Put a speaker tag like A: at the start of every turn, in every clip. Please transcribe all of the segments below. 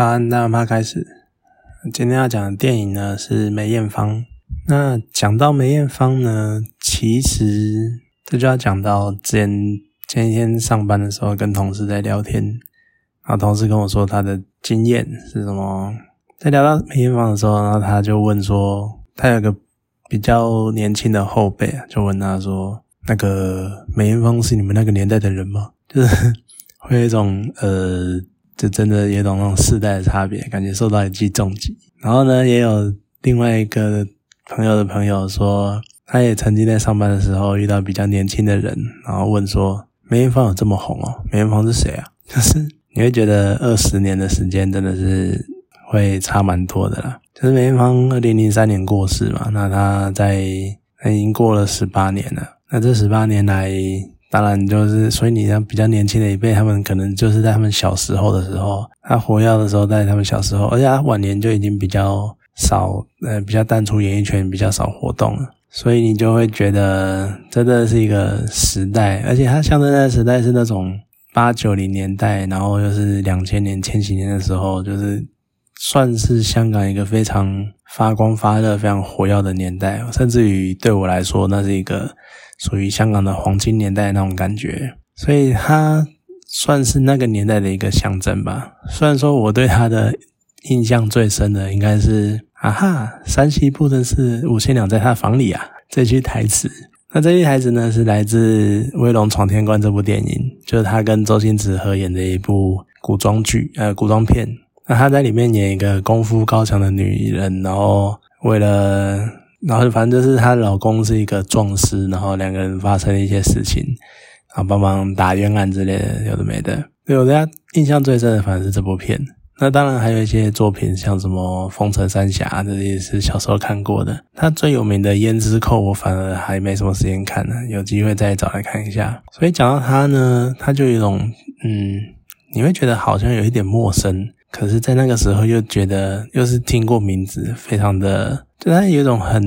A: 早安，大家开始。今天要讲的电影呢是梅艳芳。那讲到梅艳芳呢，其实这就要讲到之前前一天上班的时候，跟同事在聊天，然后同事跟我说他的经验是什么。在聊到梅艳芳的时候，然后他就问说，他有个比较年轻的后辈啊，就问他说：“那个梅艳芳是你们那个年代的人吗？” 就是会有一种呃。就真的有种那种世代的差别，感觉受到一记重击。然后呢，也有另外一个朋友的朋友说，他也曾经在上班的时候遇到比较年轻的人，然后问说：“梅艳芳有这么红哦？梅艳芳是谁啊？” 就是你会觉得二十年的时间真的是会差蛮多的啦。就是梅艳芳二零零三年过世嘛，那他在已经过了十八年了。那这十八年来。当然，就是所以你像比较年轻的一辈，他们可能就是在他们小时候的时候，他活跃的时候，在他们小时候，而且他晚年就已经比较少，呃，比较淡出演艺圈，比较少活动了。所以你就会觉得真的是一个时代，而且他象征的时代是那种八九零年代，然后又是两千年、千禧年的时候，就是算是香港一个非常发光发热、非常火药的年代，甚至于对我来说，那是一个。属于香港的黄金年代那种感觉，所以他算是那个年代的一个象征吧。虽然说我对他的印象最深的应该是“啊哈，山西不真是五千两在他房里啊”这句台词。那这句台词呢，是来自《威龙闯天关》这部电影，就是他跟周星驰合演的一部古装剧，呃，古装片。那他在里面演一个功夫高强的女人，然后为了。然后反正就是她老公是一个壮士，然后两个人发生了一些事情，然后帮忙打冤案之类的，有的没的。对我大家印象最深的反正是这部片。那当然还有一些作品，像什么《风尘三侠》，这也是小时候看过的。他最有名的《胭脂扣》，我反而还没什么时间看呢，有机会再找来看一下。所以讲到他呢，他就有一种嗯，你会觉得好像有一点陌生，可是在那个时候又觉得又是听过名字，非常的。就它有一种很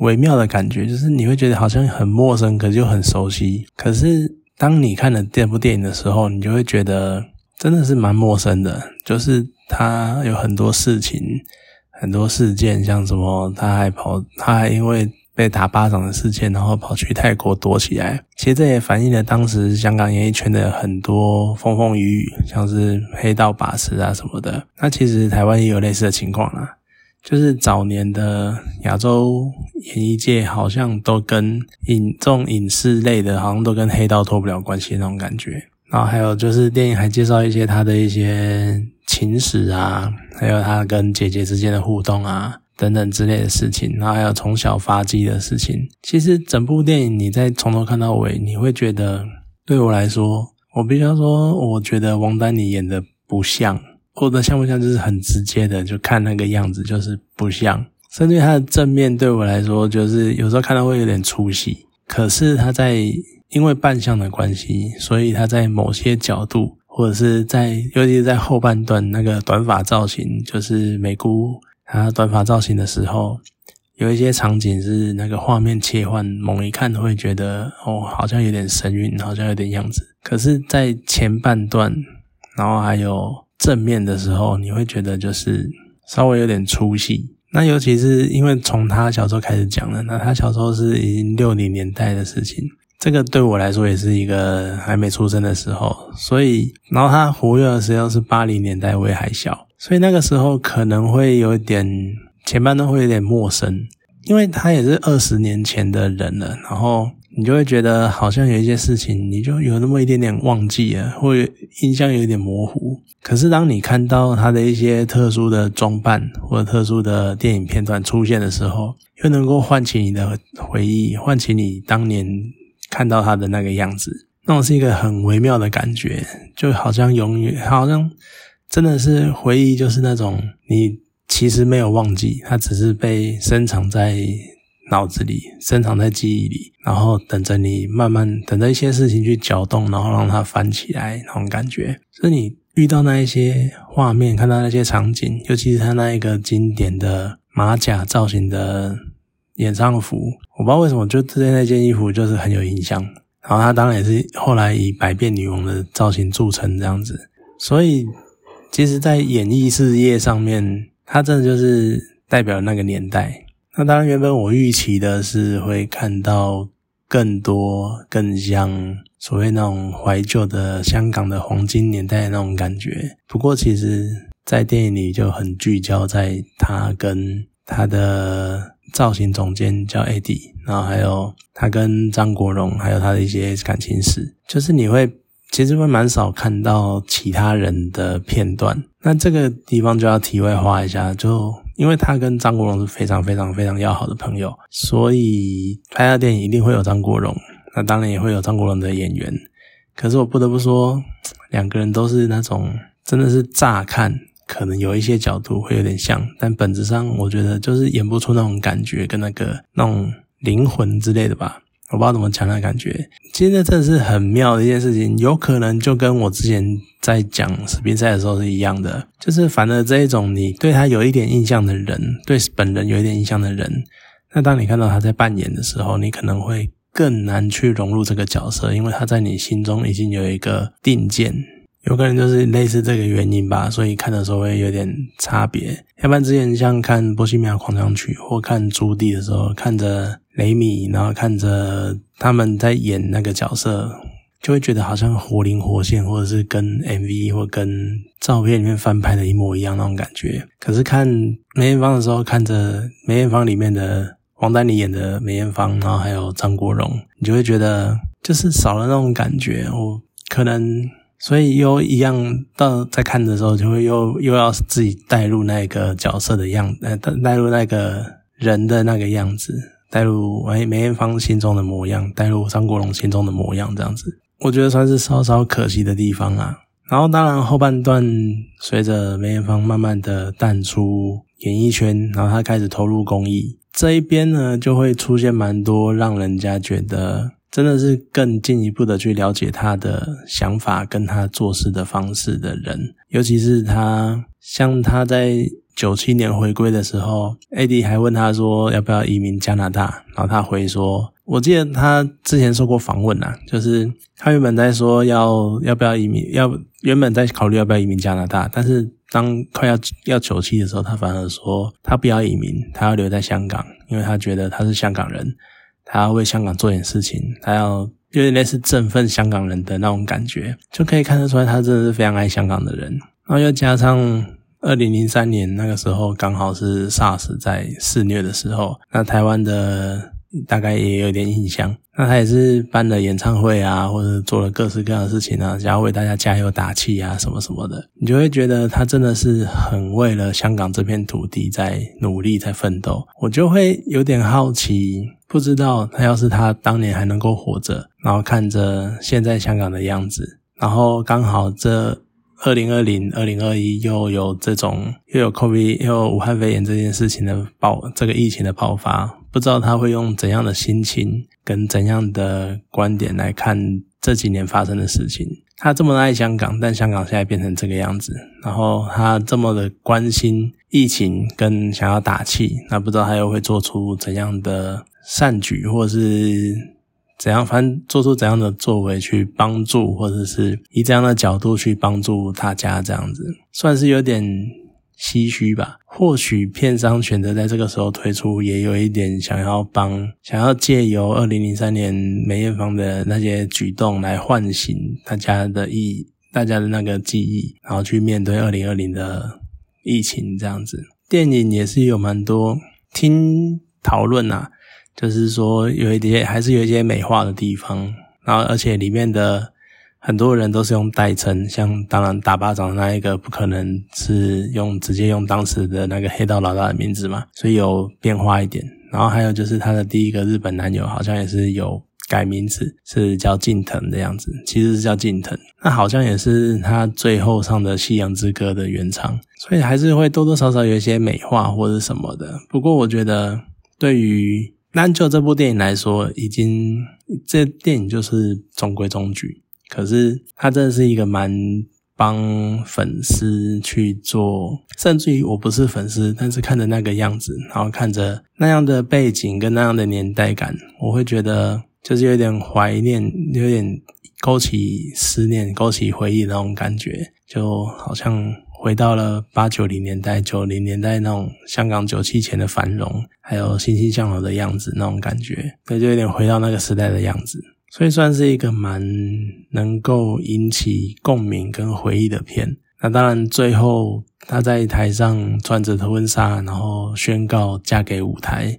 A: 微妙的感觉，就是你会觉得好像很陌生，可是又很熟悉。可是当你看了这部电影的时候，你就会觉得真的是蛮陌生的。就是他有很多事情、很多事件，像什么他还跑，他还因为被打巴掌的事件，然后跑去泰国躲起来。其实这也反映了当时香港演艺圈的很多风风雨雨，像是黑道把持啊什么的。那其实台湾也有类似的情况啦。就是早年的亚洲演艺界，好像都跟影这种影视类的，好像都跟黑道脱不了关系那种感觉。然后还有就是电影还介绍一些他的一些情史啊，还有他跟姐姐之间的互动啊，等等之类的事情。然后还有从小发迹的事情。其实整部电影你在从头看到尾，你会觉得对我来说，我必须要说，我觉得王丹妮演的不像。或者像不像，就是很直接的，就看那个样子，就是不像。甚至他的正面对我来说，就是有时候看到会有点出戏。可是他在因为扮相的关系，所以他在某些角度，或者是在尤其是在后半段那个短发造型，就是美姑他短发造型的时候，有一些场景是那个画面切换，猛一看会觉得哦，好像有点神韵，好像有点样子。可是，在前半段，然后还有。正面的时候，你会觉得就是稍微有点出戏。那尤其是因为从他小时候开始讲了，那他小时候是已经六零年代的事情，这个对我来说也是一个还没出生的时候。所以，然后他活跃的时候是八零年代，我也还小，所以那个时候可能会有点前半段会有点陌生，因为他也是二十年前的人了，然后。你就会觉得好像有一些事情，你就有那么一点点忘记了，或印象有点模糊。可是当你看到他的一些特殊的装扮或者特殊的电影片段出现的时候，又能够唤起你的回忆，唤起你当年看到他的那个样子，那种是一个很微妙的感觉，就好像永远，好像真的是回忆，就是那种你其实没有忘记，它只是被深藏在。脑子里深藏在记忆里，然后等着你慢慢等着一些事情去搅动，然后让它翻起来那种感觉。所以你遇到那一些画面，看到那些场景，尤其是他那一个经典的马甲造型的演唱服，我不知道为什么就对那件衣服就是很有印象。然后他当然也是后来以百变女王的造型著称这样子。所以其实，在演艺事业上面，他真的就是代表那个年代。那当然，原本我预期的是会看到更多、更像所谓那种怀旧的香港的黄金年代那种感觉。不过，其实，在电影里就很聚焦在他跟他的造型总监叫 AD，然后还有他跟张国荣，还有他的一些感情史，就是你会。其实会蛮少看到其他人的片段，那这个地方就要题外话一下，就因为他跟张国荣是非常非常非常要好的朋友，所以拍的电影一定会有张国荣，那当然也会有张国荣的演员。可是我不得不说，两个人都是那种真的是乍看可能有一些角度会有点像，但本质上我觉得就是演不出那种感觉跟那个那种灵魂之类的吧。我不知道怎么讲那感觉，其实这真的是很妙的一件事情，有可能就跟我之前在讲史宾赛的时候是一样的，就是反而这一种你对他有一点印象的人，对本人有一点印象的人，那当你看到他在扮演的时候，你可能会更难去融入这个角色，因为他在你心中已经有一个定见。有可能就是类似这个原因吧，所以看的时候会有点差别。要不然之前像看《波西米亚狂想曲》或看《朱棣》的时候，看着雷米，然后看着他们在演那个角色，就会觉得好像活灵活现，或者是跟 MV 或跟照片里面翻拍的一模一样那种感觉。可是看梅艳芳的时候，看着梅艳芳里面的王丹妮演的梅艳芳，然后还有张国荣，你就会觉得就是少了那种感觉。我可能。所以又一样，到在看的时候就会又又要自己带入那个角色的样，呃，带带入那个人的那个样子，带入哎梅艳芳心中的模样，带入张国荣心中的模样，这样子，我觉得算是稍稍可惜的地方啊。然后当然后半段随着梅艳芳慢慢的淡出演艺圈，然后她开始投入公益这一边呢，就会出现蛮多让人家觉得。真的是更进一步的去了解他的想法跟他做事的方式的人，尤其是他，像他在九七年回归的时候，AD 还问他说要不要移民加拿大，然后他回说，我记得他之前受过访问啊，就是他原本在说要要不要移民，要原本在考虑要不要移民加拿大，但是当快要要九七的时候，他反而说他不要移民，他要留在香港，因为他觉得他是香港人。他要为香港做点事情，他要有点类似振奋香港人的那种感觉，就可以看得出来，他真的是非常爱香港的人。然后又加上二零零三年那个时候，刚好是 SARS 在肆虐的时候，那台湾的。大概也有点印象，那他也是办了演唱会啊，或者做了各式各样的事情啊，想要为大家加油打气啊，什么什么的，你就会觉得他真的是很为了香港这片土地在努力在奋斗。我就会有点好奇，不知道他要是他当年还能够活着，然后看着现在香港的样子，然后刚好这二零二零、二零二一又有这种又有 COVID 又有武汉肺炎这件事情的爆，这个疫情的爆发。不知道他会用怎样的心情跟怎样的观点来看这几年发生的事情。他这么爱香港，但香港现在变成这个样子，然后他这么的关心疫情跟想要打气，那不知道他又会做出怎样的善举，或者是怎样，反正做出怎样的作为去帮助，或者是以怎样的角度去帮助大家，这样子算是有点。唏嘘吧，或许片商选择在这个时候推出，也有一点想要帮，想要借由二零零三年梅艳芳的那些举动来唤醒大家的意，大家的那个记忆，然后去面对二零二零的疫情这样子。电影也是有蛮多听讨论啊，就是说有一些还是有一些美化的地方，然后而且里面的。很多人都是用代称，像当然打巴掌的那一个不可能是用直接用当时的那个黑道老大的名字嘛，所以有变化一点。然后还有就是他的第一个日本男友好像也是有改名字，是叫近藤的样子，其实是叫近藤。那好像也是他最后上的《夕阳之歌》的原唱，所以还是会多多少少有一些美化或者什么的。不过我觉得对于单就这部电影来说，已经这电影就是中规中矩。可是他真的是一个蛮帮粉丝去做，甚至于我不是粉丝，但是看着那个样子，然后看着那样的背景跟那样的年代感，我会觉得就是有点怀念，有点勾起思念、勾起回忆那种感觉，就好像回到了八九零年代、九零年代那种香港九七前的繁荣，还有欣欣向荣的样子那种感觉，对，就有点回到那个时代的样子。所以算是一个蛮能够引起共鸣跟回忆的片。那当然，最后他在台上穿着婚纱，然后宣告嫁给舞台，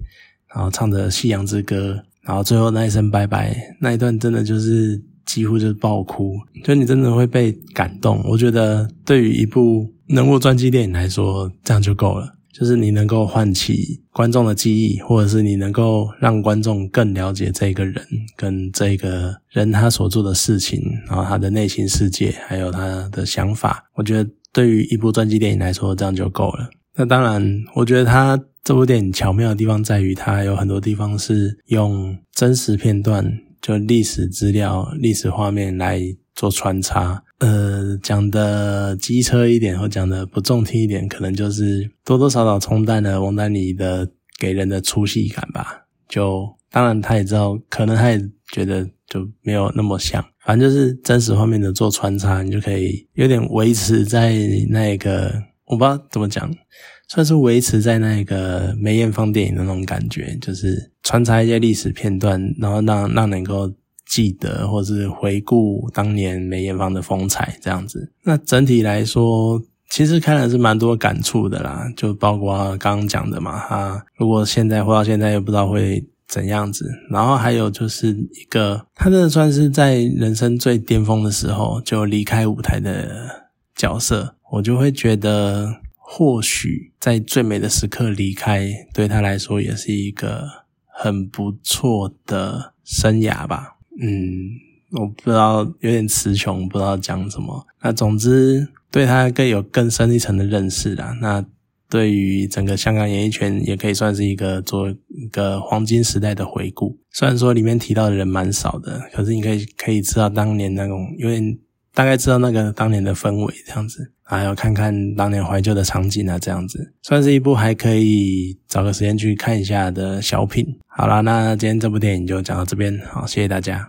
A: 然后唱着《夕阳之歌》，然后最后那一声拜拜，那一段真的就是几乎就是爆哭，就你真的会被感动。我觉得对于一部人物传记电影来说，这样就够了。就是你能够唤起观众的记忆，或者是你能够让观众更了解这个人跟这个人他所做的事情，然后他的内心世界，还有他的想法。我觉得对于一部传记电影来说，这样就够了。那当然，我觉得他这部电影巧妙的地方在于，它有很多地方是用真实片段，就历史资料、历史画面来做穿插。呃，讲的机车一点，或讲的不中听一点，可能就是多多少少冲淡了王丹妮的给人的粗细感吧。就当然，他也知道，可能他也觉得就没有那么像。反正就是真实画面的做穿插，你就可以有点维持在那个，我不知道怎么讲，算是维持在那个梅艳芳电影的那种感觉，就是穿插一些历史片段，然后让让能够。记得或是回顾当年梅艳芳的风采这样子，那整体来说，其实看了是蛮多感触的啦，就包括刚刚讲的嘛，哈，如果现在活到现在又不知道会怎样子，然后还有就是一个，他真的算是在人生最巅峰的时候就离开舞台的角色，我就会觉得，或许在最美的时刻离开，对他来说也是一个很不错的生涯吧。嗯，我不知道，有点词穷，不知道讲什么。那总之，对他更有更深一层的认识啦。那对于整个香港演艺圈，也可以算是一个做一个黄金时代的回顾。虽然说里面提到的人蛮少的，可是你可以可以知道当年那种有点大概知道那个当年的氛围这样子，还要看看当年怀旧的场景啊，这样子，算是一部还可以找个时间去看一下的小品。好啦，那今天这部电影就讲到这边，好，谢谢大家。